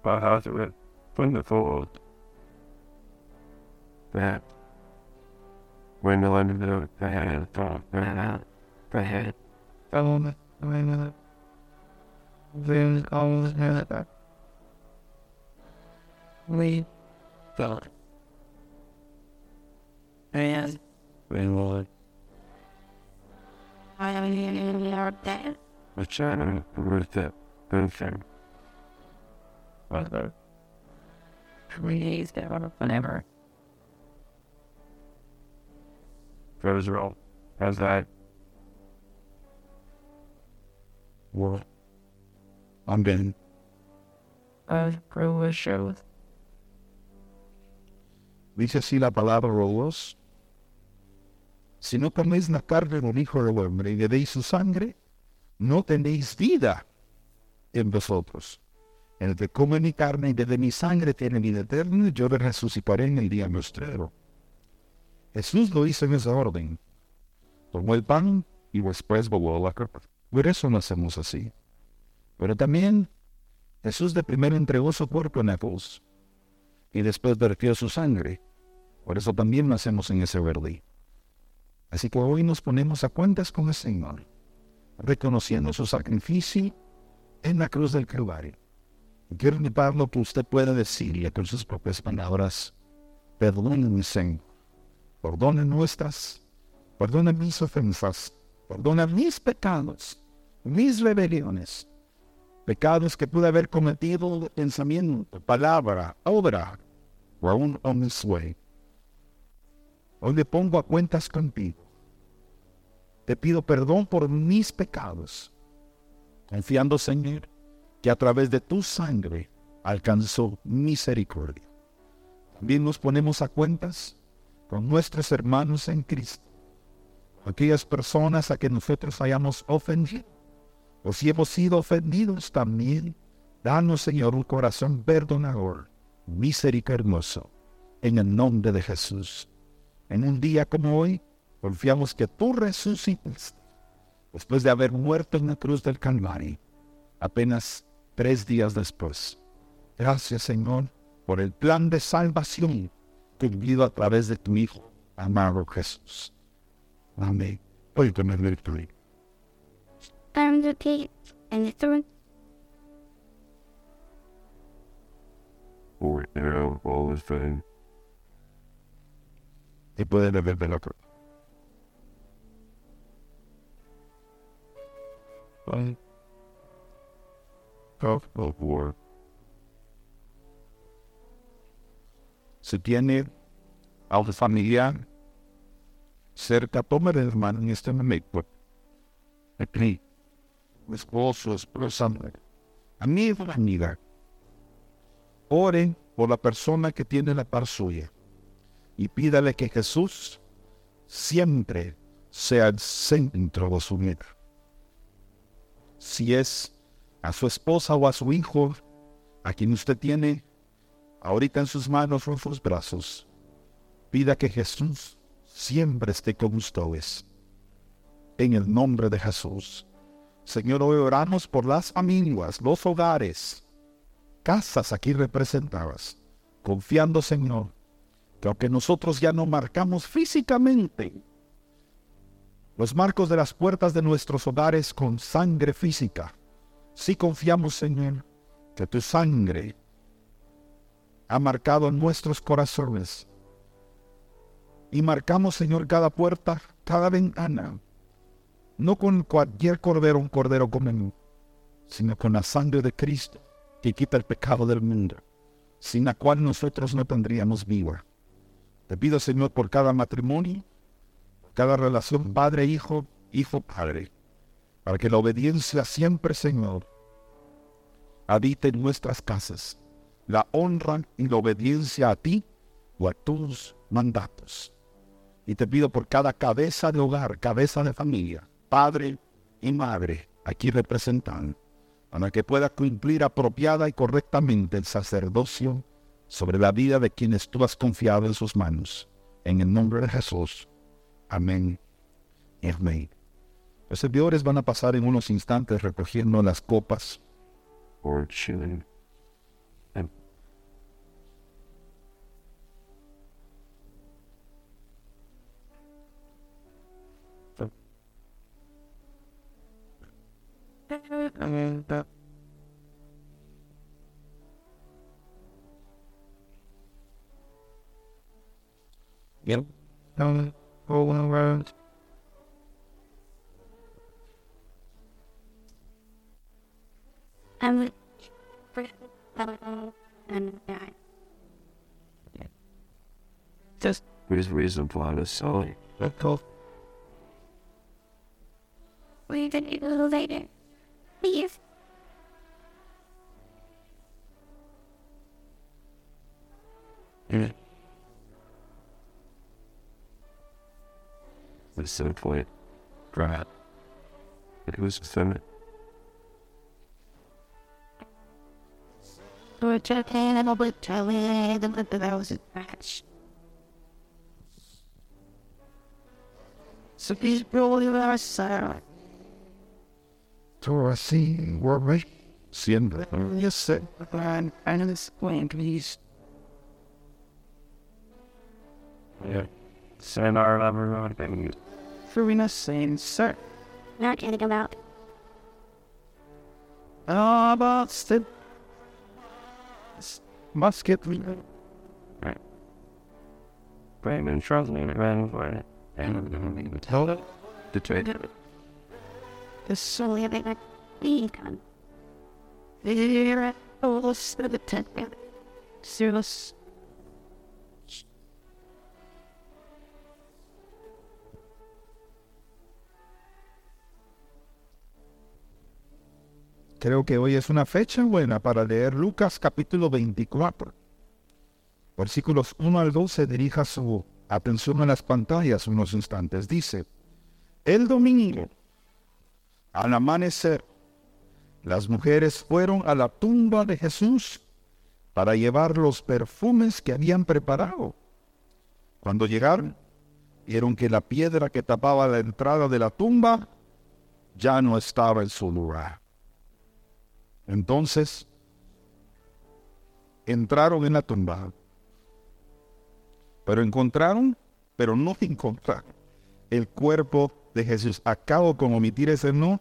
Speaker 4: But how's it with from the fold? That when the land of the the hand thought that the head
Speaker 3: Fell on the way Wyjął wyjątkową znajdę.
Speaker 2: We don't. And we will.
Speaker 5: I am here in your
Speaker 4: death. Return with the person.
Speaker 2: Mother. Please, Those are
Speaker 4: all. How's that?
Speaker 1: Amén. Dice así la palabra de Dios. Si no coméis la carne del Hijo del Hombre y bebéis su sangre, no tenéis vida en vosotros. El que come mi carne y bebe mi sangre tiene vida eterna, yo le resucitaré en el día mostrero. Jesús lo hizo en esa orden. Tomó el pan y después voló la copa. Por eso no hacemos así. Pero también Jesús de primero entregó su cuerpo en la cruz y después vertió su sangre. Por eso también lo hacemos en ese verde. Así que hoy nos ponemos a cuentas con el Señor, reconociendo su sacrificio en la cruz del Calvario. Quiero invitarlo que usted pueda decirle con sus propias palabras, perdónenme, Señor, perdona nuestras, perdona mis ofensas, perdona mis pecados, mis rebeliones, pecados que pude haber cometido de pensamiento, palabra, obra, o aún way. Hoy me pongo a cuentas contigo. Te pido perdón por mis pecados, confiando, Señor, que a través de tu sangre alcanzó misericordia. También nos ponemos a cuentas con nuestros hermanos en Cristo, aquellas personas a que nosotros hayamos ofendido, o si hemos sido ofendidos también, danos, Señor, un corazón perdonador, misericordioso, en el nombre de Jesús. En un día como hoy, confiamos que tú resucitaste después de haber muerto en la cruz del Calvario, apenas tres días después. Gracias, Señor, por el plan de salvación cumplido a través de tu Hijo, amado Jesús. Amén. Puedes tomar el
Speaker 5: trono. Adam the pig and the throne.
Speaker 4: Or all is.
Speaker 1: Y pueden haber de la cruz. Se tiene a un familiar cerca, tome el hermano en este momento. Aquí, esposo, esposa, amigo, amiga. Oren por la persona que tiene la par suya y pídale que Jesús siempre sea el centro de su vida. Si es a su esposa o a su hijo, a quien usted tiene ahorita en sus manos o en sus brazos, pida que Jesús siempre esté con ustedes. En el nombre de Jesús. Señor, hoy oramos por las familias, los hogares, casas aquí representadas, confiando, Señor, que aunque nosotros ya no marcamos físicamente los marcos de las puertas de nuestros hogares con sangre física, sí confiamos, Señor, que tu sangre ha marcado nuestros corazones. Y marcamos, Señor, cada puerta, cada ventana, no con cualquier cordero, un cordero común, sino con la sangre de Cristo que quita el pecado del mundo, sin la cual nosotros no tendríamos vida. Te pido, Señor, por cada matrimonio, cada relación padre-hijo, hijo-padre, para que la obediencia siempre, Señor, habite en nuestras casas, la honra y la obediencia a ti o a tus mandatos. Y te pido por cada cabeza de hogar, cabeza de familia, padre y madre, aquí representan, para que pueda cumplir apropiada y correctamente el sacerdocio sobre la vida de quienes tú has confiado en sus manos. En el nombre de Jesús. Amén amén. Los servidores van a pasar en unos instantes recogiendo las copas. Yep.
Speaker 3: Um, all around.
Speaker 5: Um, first, and I.
Speaker 3: Just.
Speaker 4: There's reason for the soul.
Speaker 3: That's all.
Speaker 5: We did it a little later. Please.
Speaker 4: Yeah. The same point. Right. It was feminine.
Speaker 5: We're talking a little bit telling them that that was a match. So please really are silent
Speaker 1: todo así, güey, siempre. Yo sé.
Speaker 4: Yeah. Send our Seminar of everyone.
Speaker 3: Fruina saying, sir.
Speaker 5: Not gonna come out.
Speaker 3: Ah, Boston. Must get. Right.
Speaker 4: Brayman Trust me, ran for it. And
Speaker 3: tell it.
Speaker 4: The trade.
Speaker 1: Creo que hoy es una fecha buena para leer Lucas capítulo 24. Versículos 1 al 12 dirija su atención a las pantallas unos instantes. Dice, el domingo, al amanecer, las mujeres fueron a la tumba de Jesús para llevar los perfumes que habían preparado. Cuando llegaron, vieron que la piedra que tapaba la entrada de la tumba ya no estaba en su lugar. Entonces, entraron en la tumba, pero encontraron, pero no encontraron el cuerpo de Jesús. Acabo con omitir ese no,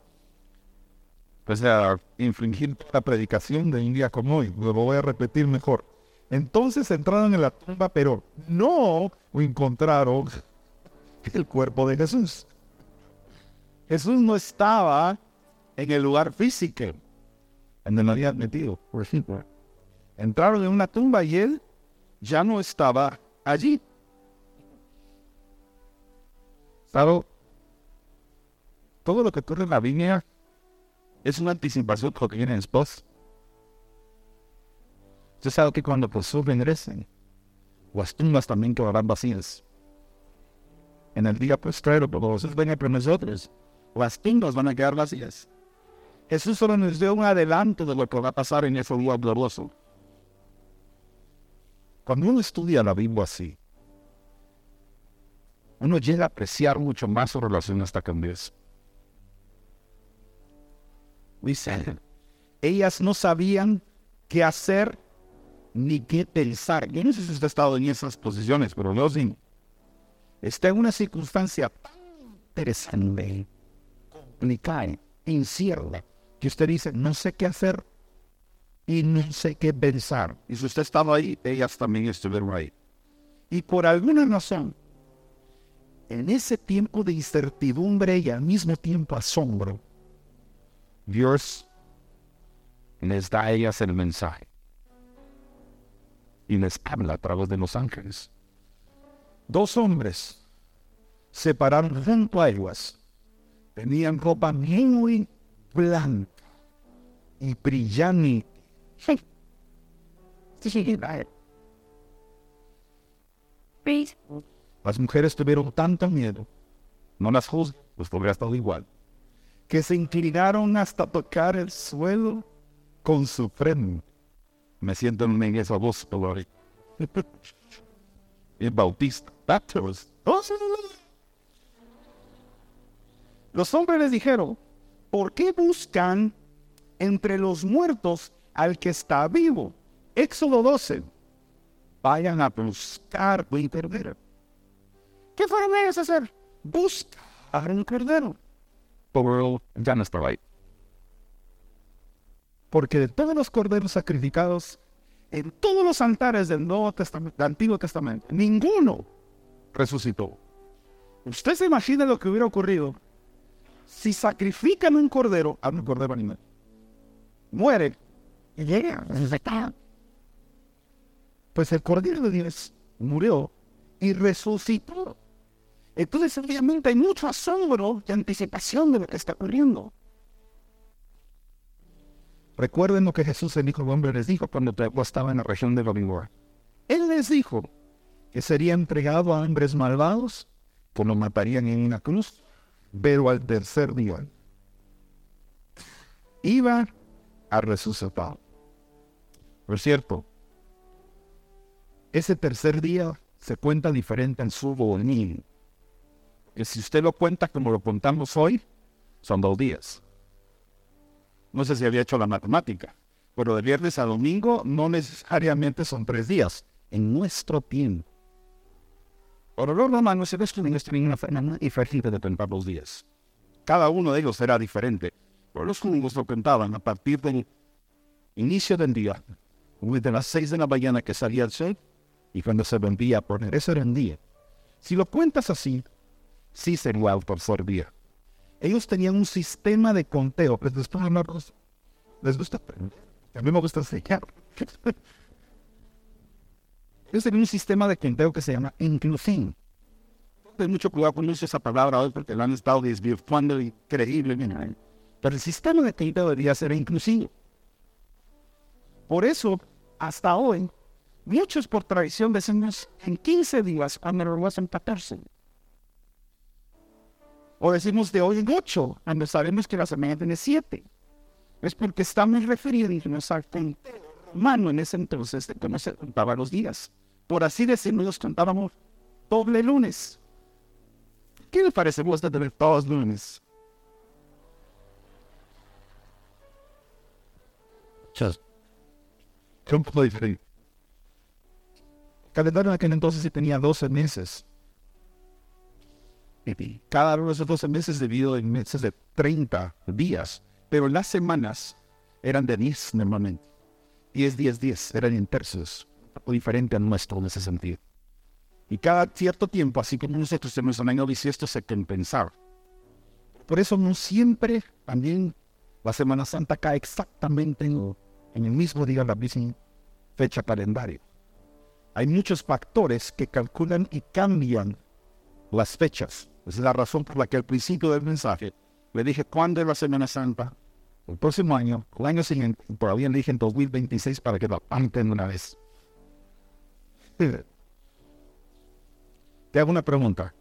Speaker 1: pues a infringir la predicación de un día como hoy. Lo voy a repetir mejor. Entonces entraron en la tumba, pero no encontraron el cuerpo de Jesús. Jesús no estaba en el lugar físico en donde lo por ejemplo. Entraron en una tumba y él ya no estaba allí. Todo lo que ocurre en la Biblia es una anticipación de lo que viene después. Usted sabe que cuando Jesús regrese, las tumbas también quedarán vacías. En el día postrero, cuando Jesús venga por nosotros, las tumbas van a quedar vacías. Jesús solo nos dio un adelanto de lo que va a pasar en ese día glorioso. Cuando uno estudia la Biblia así, uno llega a apreciar mucho más su relación hasta con Dios. Dice, ellas no sabían qué hacer ni qué pensar. Yo no sé si usted ha estado en esas posiciones, pero no sí. Está en una circunstancia tan interesante, complicada, incierta, que usted dice, no sé qué hacer y no sé qué pensar. Y si usted estaba ahí, ellas también estuvieron ahí. Y por alguna razón, en ese tiempo de incertidumbre y al mismo tiempo asombro, Dios les da a ellas el mensaje y les habla a través de los ángeles. Dos hombres se pararon junto a ellas. Tenían ropa muy blanca y brillante. Las mujeres tuvieron tanto miedo, no las juzgo, pues podría estar igual, que se inclinaron hasta tocar el suelo con su frente. Me siento en esa voz, Gloria. El bautista. Los hombres les dijeron, ¿por qué buscan entre los muertos al que está vivo? Éxodo 12. Vayan a buscar un cordero. ¿Qué fueron ellos a hacer? Buscar un cordero. Pero ya no ahí. Porque de todos los corderos sacrificados en todos los altares del Nuevo Testamento, del Antiguo Testamento, ninguno resucitó. Usted se imagina lo que hubiera ocurrido si sacrifican un cordero a un cordero animal. Muere. Y llega. Pues el cordero de Dios murió y resucitó. Entonces, obviamente, hay mucho asombro y anticipación de lo que está ocurriendo. Recuerden lo que Jesús, el Hijo del Hombre, les dijo cuando estaba en la región de Galilea. Él les dijo que sería entregado a hombres malvados, que lo matarían en una cruz, pero al tercer día iba a resucitar. Por cierto, ese tercer día se cuenta diferente en su bonín. Que si usted lo cuenta como lo contamos hoy, son dos días. No sé si había hecho la matemática, pero de viernes a domingo no necesariamente son tres días. En nuestro tiempo. Por los romanos se una forma diferente de contar los días. Cada uno de ellos era diferente. Pero los judíos lo contaban a partir del inicio del día, desde las seis de la mañana que salía el sol y cuando se vendía a poner. Eso era el día. Si lo cuentas así, tercer día ellos tenían un sistema de conteo. Les gusta Les gusta aprender. A mí me gusta enseñar. ellos tenían un sistema de conteo que se llama inclusión. Ten mucho cuidado con esa palabra hoy porque la han estado desvirtuando increíblemente. Pero el sistema de conteo debería ser inclusivo. Por eso, hasta hoy, muchos por tradición decimos en 15 días cuando lo a empatarse. O decimos de hoy en ocho, cuando sabemos que la semana tiene siete. Es porque estamos refiriéndonos al conteo romano en ese entonces de cómo se contaba los días. Por así decirlo, nos contábamos doble lunes. ¿Qué le parece a usted tener todos lunes? Just. El calendario en aquel entonces sí tenía 12 meses. Cada uno de esos 12 meses dividido en meses de 30 días, pero las semanas eran de 10 normalmente. 10, 10, 10, eran en tercios, diferente a nuestro en ese sentido. Y cada cierto tiempo, así como nosotros tenemos un año bisiesto, se compensar. Por eso no siempre también la Semana Santa cae exactamente en, en el mismo día, la misma fecha calendario. hay muchos factores que calculan y cambian las fechas. Esa es la razón por la que al principio del mensaje le dije cuándo es la Semana Santa, el próximo año, el año siguiente, ahí le dije en 2026 para que lo apunten de una vez. Te hago una pregunta.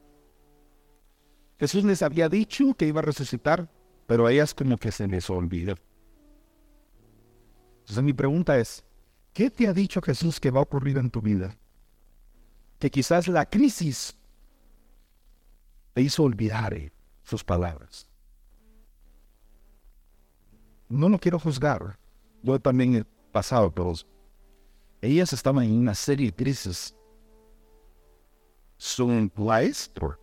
Speaker 1: Jesús les había dicho que iba a resucitar, pero a ellas como que se les olvida. Entonces mi pregunta es, ¿qué te ha dicho Jesús que va a ocurrir en tu vida? Que quizás la crisis hizo olvidar eh, sus palabras. No lo quiero juzgar. Yo también he pasado, pero ellas estaban en una serie de crisis. Su maestro,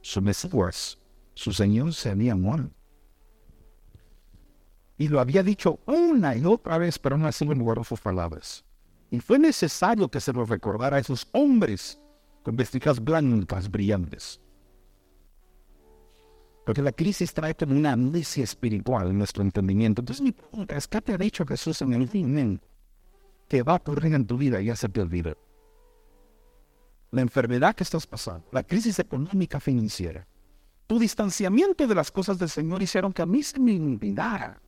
Speaker 1: su Mesías, su Señor se había muerto. Y lo había dicho una y otra vez, pero no así en sus palabras. Y fue necesario que se lo recordara a esos hombres con vestiduras blancas brillantes. Porque la crisis trae como una amnesia espiritual en nuestro entendimiento. Entonces mi pregunta es, ¿qué te ha dicho Jesús en el fin que va a ocurrir en tu vida y ya se te olvida? La enfermedad que estás pasando, la crisis económica financiera, tu distanciamiento de las cosas del Señor hicieron que a mí se me olvidara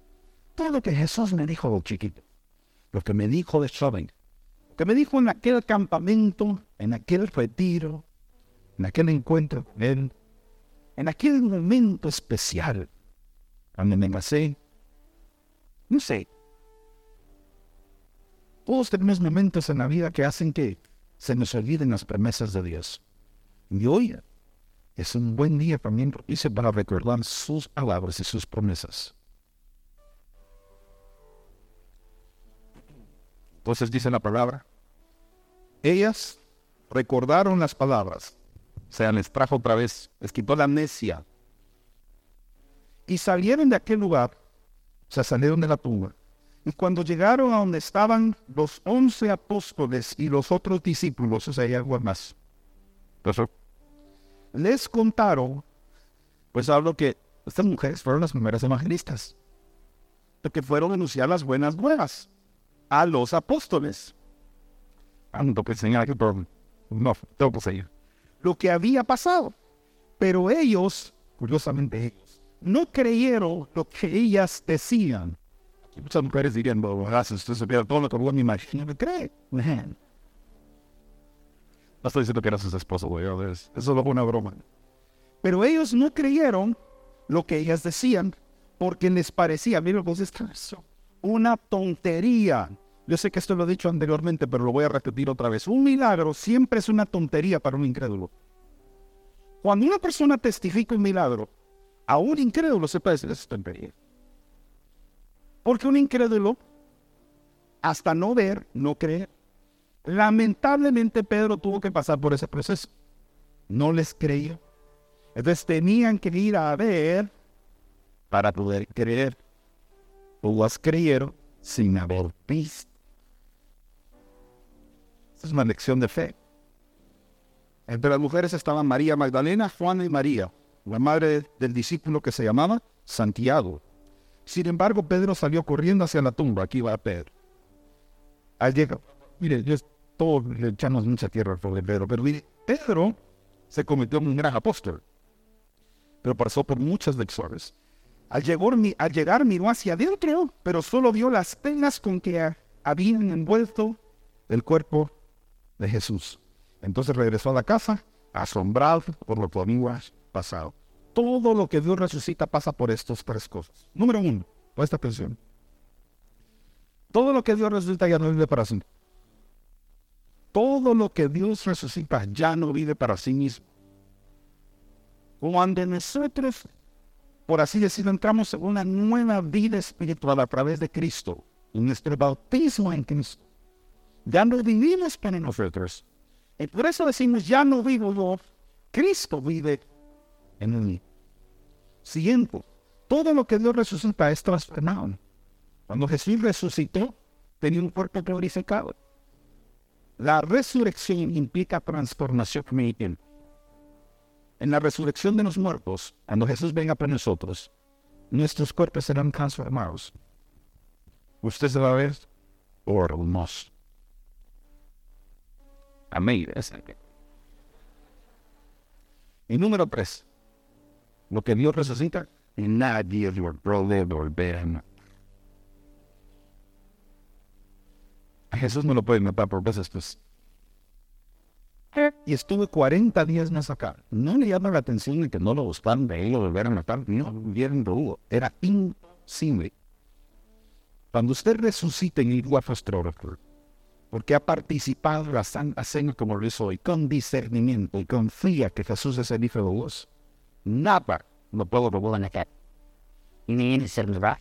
Speaker 1: todo lo que Jesús me dijo, chiquito. Lo que me dijo de joven. Lo que me dijo en aquel campamento, en aquel retiro, en aquel encuentro con Él en aquel momento especial, cuando me casé, no sé, todos tenemos momentos en la vida que hacen que se nos olviden las promesas de Dios. Y hoy es un buen día también propicio para recordar sus palabras y sus promesas. Entonces dice la palabra, ellas recordaron las palabras sea, les trajo otra vez, les quitó la amnesia. Y salieron de aquel lugar, o sea, salieron de la tumba. Y cuando llegaron a donde estaban los once apóstoles y los otros discípulos, o sea, hay algo más. Les contaron, pues hablo que estas mujeres fueron las primeras evangelistas, que fueron a anunciar las buenas nuevas a los apóstoles. Ando que enseñar aquí, pero no, tengo que seguir lo que había pasado. Pero ellos, curiosamente ellos, no creyeron lo que ellas decían. muchas mujeres dirían, gracias, usted supiera todo lo que me imagino, ¿me cree? No estoy diciendo que era su esposo, güey, eso es una broma. Pero ellos no creyeron lo que ellas decían porque les parecía, miren, vos eso, una tontería. Yo sé que esto lo he dicho anteriormente, pero lo voy a repetir otra vez. Un milagro siempre es una tontería para un incrédulo. Cuando una persona testifica un milagro, a un incrédulo se puede decir, es tontería. Porque un incrédulo, hasta no ver, no creer. Lamentablemente Pedro tuvo que pasar por ese proceso. No les creyó. Entonces tenían que ir a ver para poder creer. Todas creyeron sin haber visto es una lección de fe. Entre las mujeres estaban María Magdalena, Juana y María, la madre del discípulo que se llamaba Santiago. Sin embargo, Pedro salió corriendo hacia la tumba. Aquí va Pedro. Al llegar, mire, yo todo le echamos mucha tierra por Pedro, pero mire, Pedro se convirtió en un gran apóstol, pero pasó por muchas lecciones. Al llegar, al llegar miró hacia adentro, pero solo vio las penas con que habían envuelto el cuerpo de Jesús. Entonces regresó a la casa asombrado por lo que había pasado. Todo lo que Dios resucita pasa por estas tres cosas. Número uno, esta atención. Todo lo que Dios resucita ya no vive para sí. Todo lo que Dios resucita ya no vive para sí mismo. Cuando nosotros, por así decirlo, entramos en una nueva vida espiritual a través de Cristo, en nuestro bautismo en Cristo, ya no vivimos para nosotros. Y por eso decimos, ya no vivo yo, Cristo vive en mí. Siguiente, todo lo que Dios resucita es transformado. Cuando Jesús resucitó, tenía un cuerpo glorificado. La resurrección implica transformación En la resurrección de los muertos, cuando Jesús venga para nosotros, nuestros cuerpos serán transformados. Usted se va a ver, o hermoso. Amén. Y número tres, lo que Dios resucita, y nadie lo puede volver a Jesús no lo puede matar por veces, pues. Y estuve 40 días más acá. No le llama la atención de que no lo buscaron de él lo volvieran a matar. No, vieron hubo. Era imposible. Cuando usted resucite en el Waffastrógrafo, porque ha participado en la Santa Cena como lo hizo hoy, con discernimiento y confía que Jesús es el Hijo de Dios, nada lo puedo robar.
Speaker 5: Ni en verdad.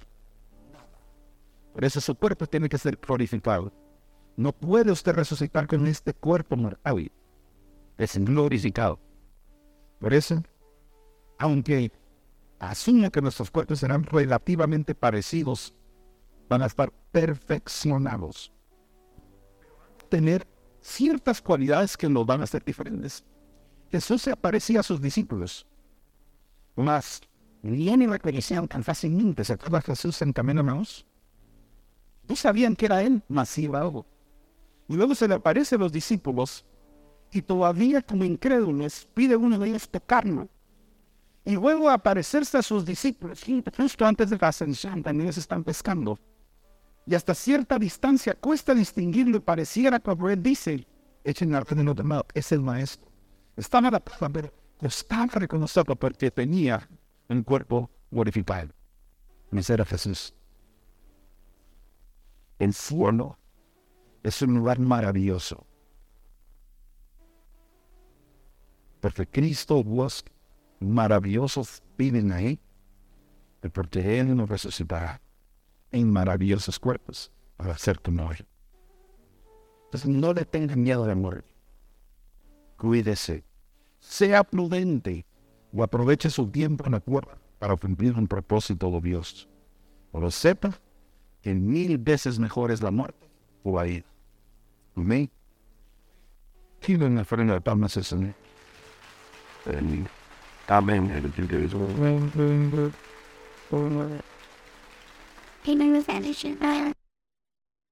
Speaker 1: Por eso su cuerpo tiene que ser glorificado. No puede usted resucitar con este cuerpo mortal. Es glorificado. Por eso, aunque asuma que nuestros cuerpos serán relativamente parecidos, van a estar perfeccionados. Tener ciertas cualidades que nos van a hacer diferentes. Jesús se aparecía a sus discípulos. Mas,
Speaker 5: Ni me reconocieron tan fácilmente.
Speaker 1: ¿se acuerda Jesús en camino a Maús? No sabían que era él, mas iba algo. Y luego se le aparece a los discípulos y todavía como incrédulos pide uno de ellos tocarlo. Y luego aparecerse a sus discípulos y justo antes de la ascensión también se están pescando. Y hasta cierta distancia cuesta distinguirlo y pareciera como él dice, echen la de mal, es el maestro. Estaba la pero costaba reconocerlo porque tenía un cuerpo glorificado. Ese era Jesús. El cielo es un lugar maravilloso. Porque Cristo, Dios maravillosos viven ahí. Y porque nos resucitará en maravillosos cuerpos para ser como Él. Entonces no le tengan miedo de morir. Cuídese. Sea prudente o aproveche su tiempo en la tierra para cumplir un propósito de Dios. O lo sepa que mil veces mejor es la muerte o la vida. Amén. Quiero una frena de palmas.
Speaker 4: And Amen. And the two days
Speaker 5: He knows that.